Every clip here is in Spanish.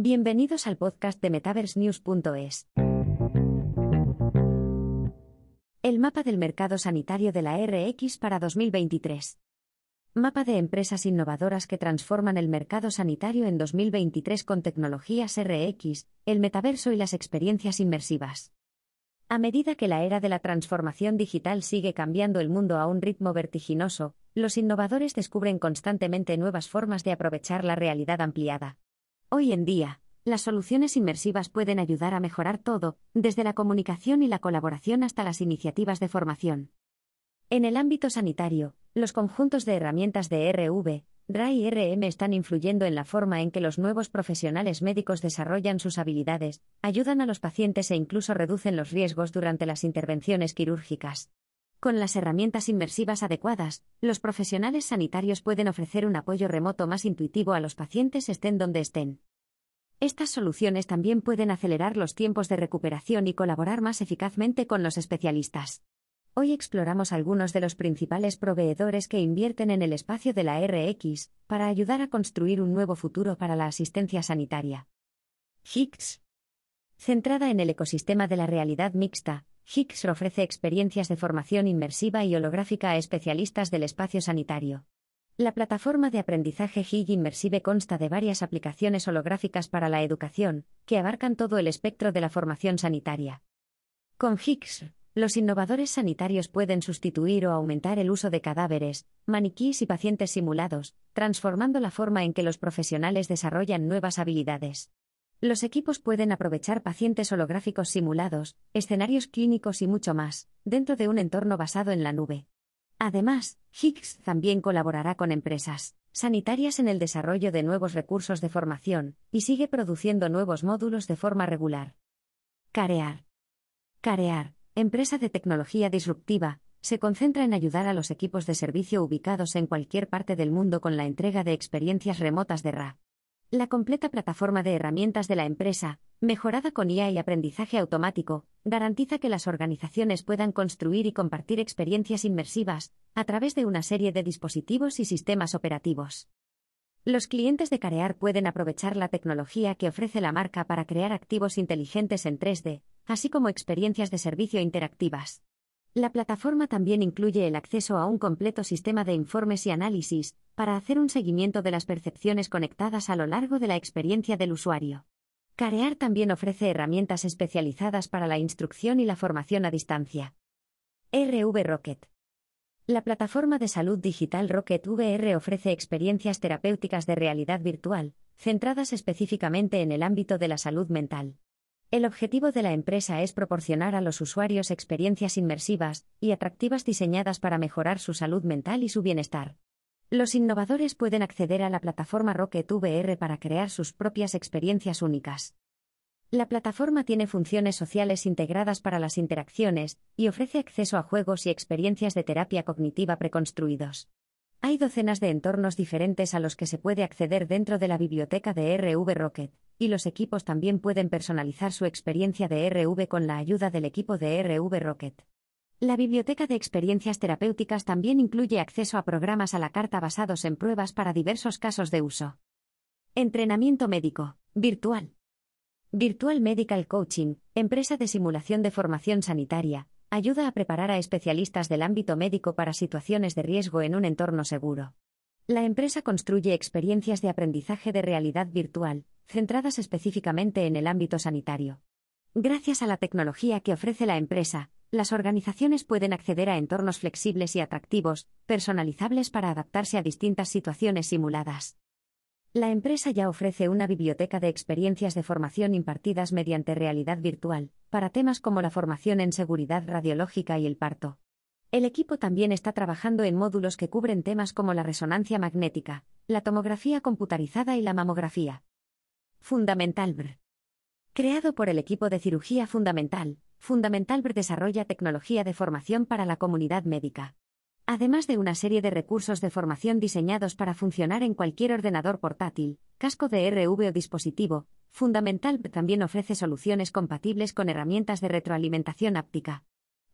Bienvenidos al podcast de MetaverseNews.es. El mapa del mercado sanitario de la RX para 2023. Mapa de empresas innovadoras que transforman el mercado sanitario en 2023 con tecnologías RX, el metaverso y las experiencias inmersivas. A medida que la era de la transformación digital sigue cambiando el mundo a un ritmo vertiginoso, los innovadores descubren constantemente nuevas formas de aprovechar la realidad ampliada. Hoy en día, las soluciones inmersivas pueden ayudar a mejorar todo, desde la comunicación y la colaboración hasta las iniciativas de formación. En el ámbito sanitario, los conjuntos de herramientas de RV, RA y RM están influyendo en la forma en que los nuevos profesionales médicos desarrollan sus habilidades, ayudan a los pacientes e incluso reducen los riesgos durante las intervenciones quirúrgicas. Con las herramientas inmersivas adecuadas, los profesionales sanitarios pueden ofrecer un apoyo remoto más intuitivo a los pacientes estén donde estén. Estas soluciones también pueden acelerar los tiempos de recuperación y colaborar más eficazmente con los especialistas. Hoy exploramos algunos de los principales proveedores que invierten en el espacio de la RX para ayudar a construir un nuevo futuro para la asistencia sanitaria. Higgs. Centrada en el ecosistema de la realidad mixta, Higgs ofrece experiencias de formación inmersiva y holográfica a especialistas del espacio sanitario. La plataforma de aprendizaje HIG Immersive consta de varias aplicaciones holográficas para la educación, que abarcan todo el espectro de la formación sanitaria. Con Higgs, los innovadores sanitarios pueden sustituir o aumentar el uso de cadáveres, maniquíes y pacientes simulados, transformando la forma en que los profesionales desarrollan nuevas habilidades. Los equipos pueden aprovechar pacientes holográficos simulados, escenarios clínicos y mucho más, dentro de un entorno basado en la nube. Además, Higgs también colaborará con empresas sanitarias en el desarrollo de nuevos recursos de formación, y sigue produciendo nuevos módulos de forma regular. Carear. Carear, empresa de tecnología disruptiva, se concentra en ayudar a los equipos de servicio ubicados en cualquier parte del mundo con la entrega de experiencias remotas de RA. La completa plataforma de herramientas de la empresa, mejorada con IA y aprendizaje automático, garantiza que las organizaciones puedan construir y compartir experiencias inmersivas a través de una serie de dispositivos y sistemas operativos. Los clientes de Carear pueden aprovechar la tecnología que ofrece la marca para crear activos inteligentes en 3D, así como experiencias de servicio interactivas. La plataforma también incluye el acceso a un completo sistema de informes y análisis, para hacer un seguimiento de las percepciones conectadas a lo largo de la experiencia del usuario. Carear también ofrece herramientas especializadas para la instrucción y la formación a distancia. RV Rocket. La plataforma de salud digital Rocket VR ofrece experiencias terapéuticas de realidad virtual, centradas específicamente en el ámbito de la salud mental. El objetivo de la empresa es proporcionar a los usuarios experiencias inmersivas y atractivas diseñadas para mejorar su salud mental y su bienestar. Los innovadores pueden acceder a la plataforma Rocket VR para crear sus propias experiencias únicas. La plataforma tiene funciones sociales integradas para las interacciones y ofrece acceso a juegos y experiencias de terapia cognitiva preconstruidos. Hay docenas de entornos diferentes a los que se puede acceder dentro de la biblioteca de RV Rocket, y los equipos también pueden personalizar su experiencia de RV con la ayuda del equipo de RV Rocket. La biblioteca de experiencias terapéuticas también incluye acceso a programas a la carta basados en pruebas para diversos casos de uso. Entrenamiento médico, virtual. Virtual Medical Coaching, empresa de simulación de formación sanitaria, ayuda a preparar a especialistas del ámbito médico para situaciones de riesgo en un entorno seguro. La empresa construye experiencias de aprendizaje de realidad virtual, centradas específicamente en el ámbito sanitario. Gracias a la tecnología que ofrece la empresa, las organizaciones pueden acceder a entornos flexibles y atractivos, personalizables para adaptarse a distintas situaciones simuladas. La empresa ya ofrece una biblioteca de experiencias de formación impartidas mediante realidad virtual, para temas como la formación en seguridad radiológica y el parto. El equipo también está trabajando en módulos que cubren temas como la resonancia magnética, la tomografía computarizada y la mamografía. Fundamental BR. Creado por el equipo de cirugía fundamental, Fundamental desarrolla tecnología de formación para la comunidad médica. Además de una serie de recursos de formación diseñados para funcionar en cualquier ordenador portátil, casco de RV o dispositivo, Fundamental también ofrece soluciones compatibles con herramientas de retroalimentación áptica.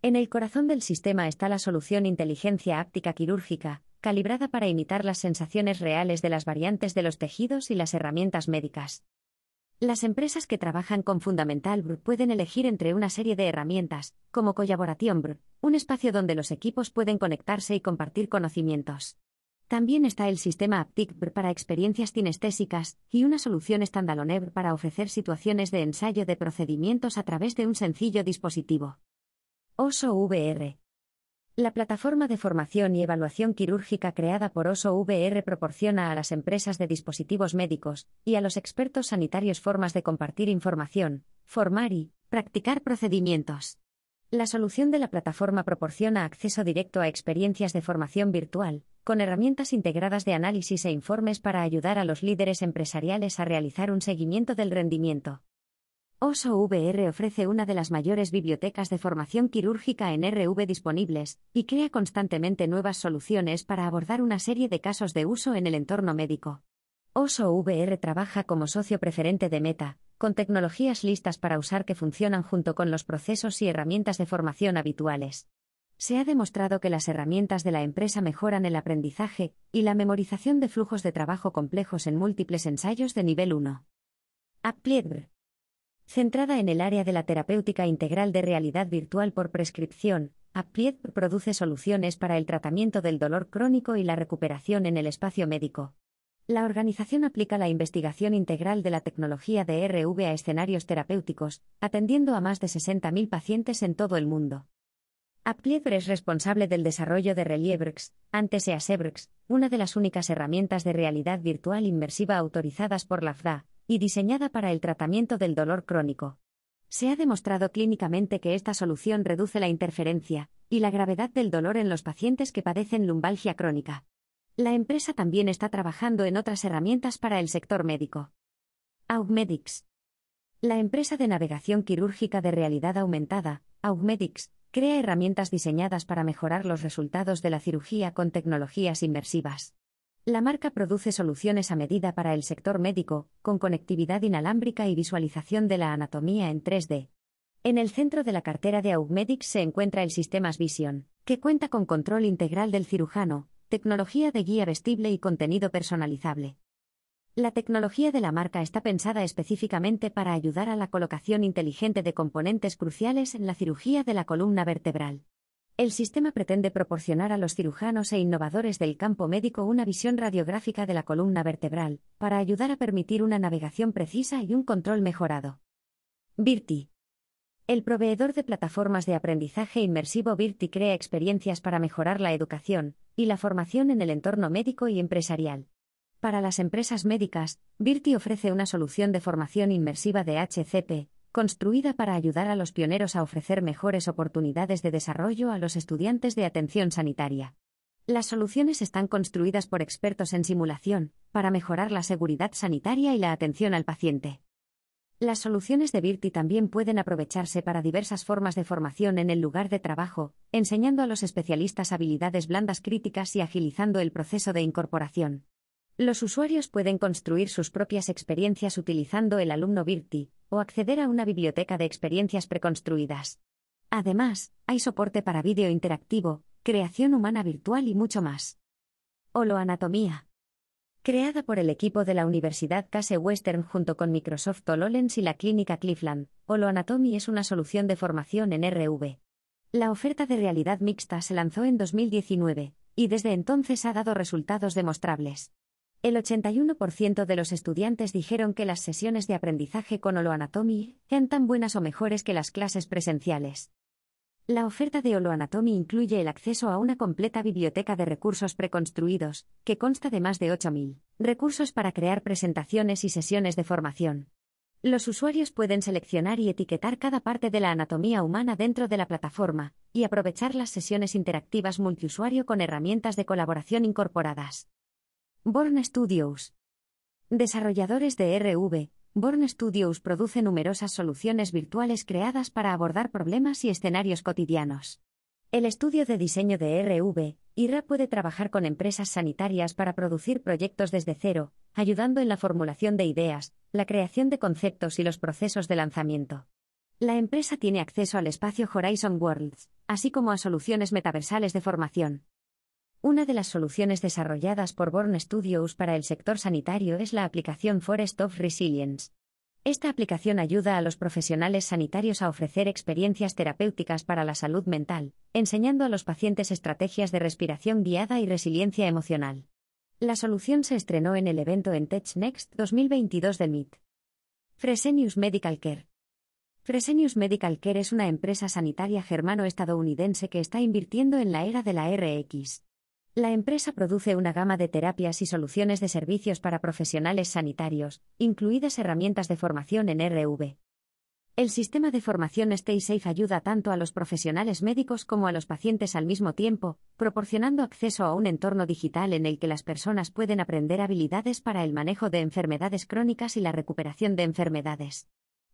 En el corazón del sistema está la solución inteligencia áptica quirúrgica, calibrada para imitar las sensaciones reales de las variantes de los tejidos y las herramientas médicas. Las empresas que trabajan con Fundamental Br pueden elegir entre una serie de herramientas, como Collaboration Br, un espacio donde los equipos pueden conectarse y compartir conocimientos. También está el sistema Aptic Br para experiencias kinestésicas y una solución standalone para ofrecer situaciones de ensayo de procedimientos a través de un sencillo dispositivo. OSO VR la plataforma de formación y evaluación quirúrgica creada por OSO VR proporciona a las empresas de dispositivos médicos y a los expertos sanitarios formas de compartir información, formar y practicar procedimientos. La solución de la plataforma proporciona acceso directo a experiencias de formación virtual, con herramientas integradas de análisis e informes para ayudar a los líderes empresariales a realizar un seguimiento del rendimiento. OSO VR ofrece una de las mayores bibliotecas de formación quirúrgica en RV disponibles, y crea constantemente nuevas soluciones para abordar una serie de casos de uso en el entorno médico. OSO VR trabaja como socio preferente de Meta, con tecnologías listas para usar que funcionan junto con los procesos y herramientas de formación habituales. Se ha demostrado que las herramientas de la empresa mejoran el aprendizaje y la memorización de flujos de trabajo complejos en múltiples ensayos de nivel 1. Applied Centrada en el área de la terapéutica integral de realidad virtual por prescripción, Applied produce soluciones para el tratamiento del dolor crónico y la recuperación en el espacio médico. La organización aplica la investigación integral de la tecnología de RV a escenarios terapéuticos, atendiendo a más de 60.000 pacientes en todo el mundo. Applied es responsable del desarrollo de Reliebrx, antes EASEBRX, una de las únicas herramientas de realidad virtual inmersiva autorizadas por la FDA, y diseñada para el tratamiento del dolor crónico. Se ha demostrado clínicamente que esta solución reduce la interferencia y la gravedad del dolor en los pacientes que padecen lumbalgia crónica. La empresa también está trabajando en otras herramientas para el sector médico. Augmedix. La empresa de navegación quirúrgica de realidad aumentada, Augmedix, crea herramientas diseñadas para mejorar los resultados de la cirugía con tecnologías inmersivas. La marca produce soluciones a medida para el sector médico, con conectividad inalámbrica y visualización de la anatomía en 3D. En el centro de la cartera de Augmedix se encuentra el Sistemas Vision, que cuenta con control integral del cirujano, tecnología de guía vestible y contenido personalizable. La tecnología de la marca está pensada específicamente para ayudar a la colocación inteligente de componentes cruciales en la cirugía de la columna vertebral. El sistema pretende proporcionar a los cirujanos e innovadores del campo médico una visión radiográfica de la columna vertebral, para ayudar a permitir una navegación precisa y un control mejorado. Virti. El proveedor de plataformas de aprendizaje inmersivo Virti crea experiencias para mejorar la educación y la formación en el entorno médico y empresarial. Para las empresas médicas, Virti ofrece una solución de formación inmersiva de HCP, construida para ayudar a los pioneros a ofrecer mejores oportunidades de desarrollo a los estudiantes de atención sanitaria. Las soluciones están construidas por expertos en simulación, para mejorar la seguridad sanitaria y la atención al paciente. Las soluciones de Virti también pueden aprovecharse para diversas formas de formación en el lugar de trabajo, enseñando a los especialistas habilidades blandas críticas y agilizando el proceso de incorporación. Los usuarios pueden construir sus propias experiencias utilizando el alumno Virti, o acceder a una biblioteca de experiencias preconstruidas. Además, hay soporte para vídeo interactivo, creación humana virtual y mucho más. Holoanatomía. Creada por el equipo de la Universidad Case Western junto con Microsoft HoloLens y la Clínica Cleveland, Holoanatomy es una solución de formación en RV. La oferta de realidad mixta se lanzó en 2019, y desde entonces ha dado resultados demostrables. El 81% de los estudiantes dijeron que las sesiones de aprendizaje con Holoanatomy eran tan buenas o mejores que las clases presenciales. La oferta de Holoanatomy incluye el acceso a una completa biblioteca de recursos preconstruidos, que consta de más de 8.000 recursos para crear presentaciones y sesiones de formación. Los usuarios pueden seleccionar y etiquetar cada parte de la anatomía humana dentro de la plataforma, y aprovechar las sesiones interactivas multiusuario con herramientas de colaboración incorporadas. Born Studios. Desarrolladores de RV, Born Studios produce numerosas soluciones virtuales creadas para abordar problemas y escenarios cotidianos. El estudio de diseño de RV, IRA puede trabajar con empresas sanitarias para producir proyectos desde cero, ayudando en la formulación de ideas, la creación de conceptos y los procesos de lanzamiento. La empresa tiene acceso al espacio Horizon Worlds, así como a soluciones metaversales de formación. Una de las soluciones desarrolladas por Born Studios para el sector sanitario es la aplicación Forest of Resilience. Esta aplicación ayuda a los profesionales sanitarios a ofrecer experiencias terapéuticas para la salud mental, enseñando a los pacientes estrategias de respiración guiada y resiliencia emocional. La solución se estrenó en el evento en TechNext 2022 del MIT. Fresenius Medical Care. Fresenius Medical Care es una empresa sanitaria germano-estadounidense que está invirtiendo en la era de la RX. La empresa produce una gama de terapias y soluciones de servicios para profesionales sanitarios, incluidas herramientas de formación en RV. El sistema de formación StaySafe ayuda tanto a los profesionales médicos como a los pacientes al mismo tiempo, proporcionando acceso a un entorno digital en el que las personas pueden aprender habilidades para el manejo de enfermedades crónicas y la recuperación de enfermedades.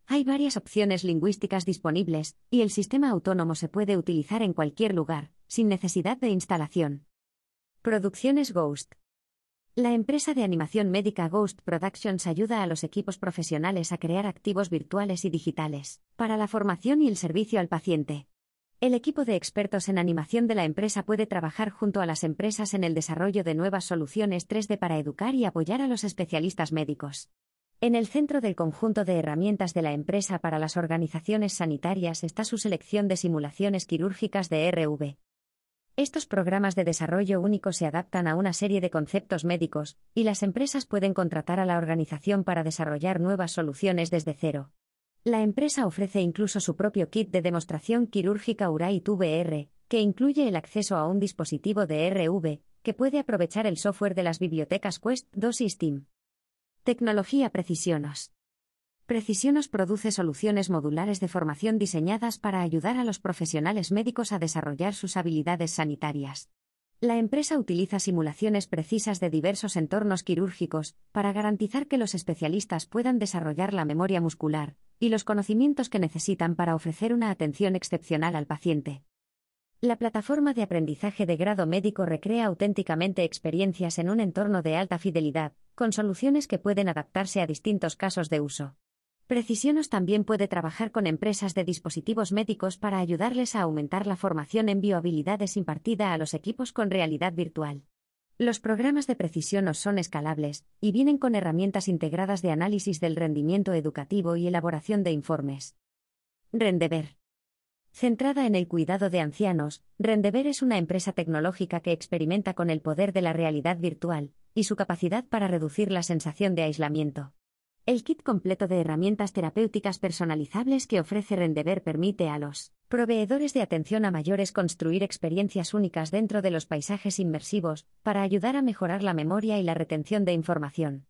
Hay varias opciones lingüísticas disponibles, y el sistema autónomo se puede utilizar en cualquier lugar, sin necesidad de instalación. Producciones Ghost. La empresa de animación médica Ghost Productions ayuda a los equipos profesionales a crear activos virtuales y digitales, para la formación y el servicio al paciente. El equipo de expertos en animación de la empresa puede trabajar junto a las empresas en el desarrollo de nuevas soluciones 3D para educar y apoyar a los especialistas médicos. En el centro del conjunto de herramientas de la empresa para las organizaciones sanitarias está su selección de simulaciones quirúrgicas de RV. Estos programas de desarrollo único se adaptan a una serie de conceptos médicos, y las empresas pueden contratar a la organización para desarrollar nuevas soluciones desde cero. La empresa ofrece incluso su propio kit de demostración quirúrgica Urate VR, que incluye el acceso a un dispositivo de RV, que puede aprovechar el software de las bibliotecas Quest 2 y Steam. Tecnología Precisionos. Precisionos produce soluciones modulares de formación diseñadas para ayudar a los profesionales médicos a desarrollar sus habilidades sanitarias. La empresa utiliza simulaciones precisas de diversos entornos quirúrgicos para garantizar que los especialistas puedan desarrollar la memoria muscular y los conocimientos que necesitan para ofrecer una atención excepcional al paciente. La plataforma de aprendizaje de grado médico recrea auténticamente experiencias en un entorno de alta fidelidad, con soluciones que pueden adaptarse a distintos casos de uso. Precisionos también puede trabajar con empresas de dispositivos médicos para ayudarles a aumentar la formación en biohabilidades impartida a los equipos con realidad virtual. Los programas de Precisionos son escalables y vienen con herramientas integradas de análisis del rendimiento educativo y elaboración de informes. Rendever. Centrada en el cuidado de ancianos, Rendever es una empresa tecnológica que experimenta con el poder de la realidad virtual y su capacidad para reducir la sensación de aislamiento. El kit completo de herramientas terapéuticas personalizables que ofrece Rendever permite a los proveedores de atención a mayores construir experiencias únicas dentro de los paisajes inmersivos, para ayudar a mejorar la memoria y la retención de información.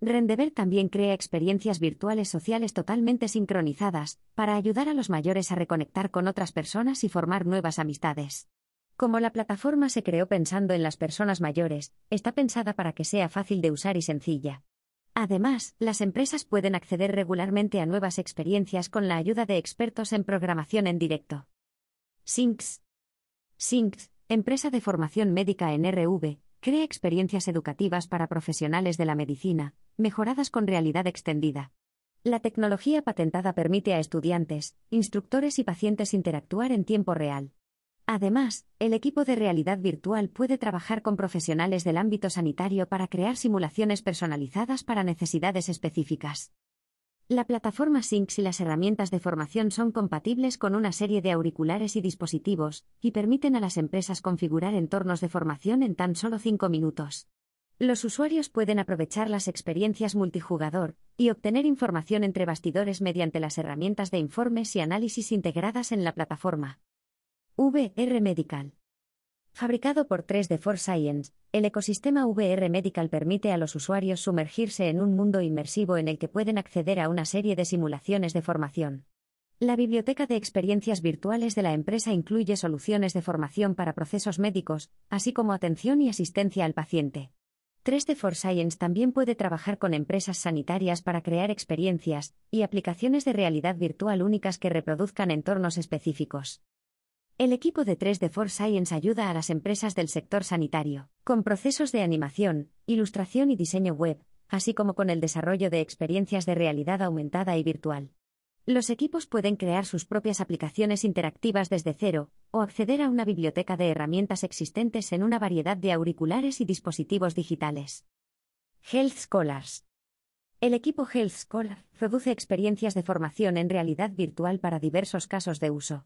Rendever también crea experiencias virtuales sociales totalmente sincronizadas, para ayudar a los mayores a reconectar con otras personas y formar nuevas amistades. Como la plataforma se creó pensando en las personas mayores, está pensada para que sea fácil de usar y sencilla. Además, las empresas pueden acceder regularmente a nuevas experiencias con la ayuda de expertos en programación en directo. Syncs, empresa de formación médica en RV, crea experiencias educativas para profesionales de la medicina, mejoradas con realidad extendida. La tecnología patentada permite a estudiantes, instructores y pacientes interactuar en tiempo real. Además, el equipo de realidad virtual puede trabajar con profesionales del ámbito sanitario para crear simulaciones personalizadas para necesidades específicas. La plataforma Syncs y las herramientas de formación son compatibles con una serie de auriculares y dispositivos, y permiten a las empresas configurar entornos de formación en tan solo 5 minutos. Los usuarios pueden aprovechar las experiencias multijugador y obtener información entre bastidores mediante las herramientas de informes y análisis integradas en la plataforma. VR Medical. Fabricado por 3D For Science, el ecosistema VR Medical permite a los usuarios sumergirse en un mundo inmersivo en el que pueden acceder a una serie de simulaciones de formación. La biblioteca de experiencias virtuales de la empresa incluye soluciones de formación para procesos médicos, así como atención y asistencia al paciente. 3D For Science también puede trabajar con empresas sanitarias para crear experiencias y aplicaciones de realidad virtual únicas que reproduzcan entornos específicos. El equipo de 3D For Science ayuda a las empresas del sector sanitario, con procesos de animación, ilustración y diseño web, así como con el desarrollo de experiencias de realidad aumentada y virtual. Los equipos pueden crear sus propias aplicaciones interactivas desde cero, o acceder a una biblioteca de herramientas existentes en una variedad de auriculares y dispositivos digitales. Health Scholars El equipo Health Scholar produce experiencias de formación en realidad virtual para diversos casos de uso.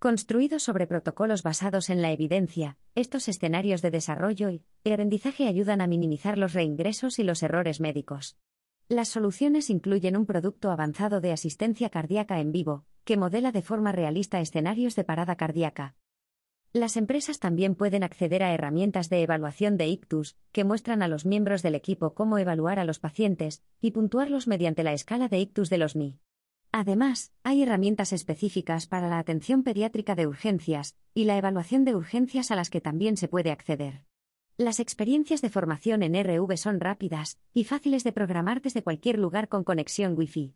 Construidos sobre protocolos basados en la evidencia, estos escenarios de desarrollo y aprendizaje ayudan a minimizar los reingresos y los errores médicos. Las soluciones incluyen un producto avanzado de asistencia cardíaca en vivo, que modela de forma realista escenarios de parada cardíaca. Las empresas también pueden acceder a herramientas de evaluación de ictus, que muestran a los miembros del equipo cómo evaluar a los pacientes y puntuarlos mediante la escala de ictus de los MI. Además, hay herramientas específicas para la atención pediátrica de urgencias y la evaluación de urgencias a las que también se puede acceder. Las experiencias de formación en RV son rápidas y fáciles de programar desde cualquier lugar con conexión Wi-Fi.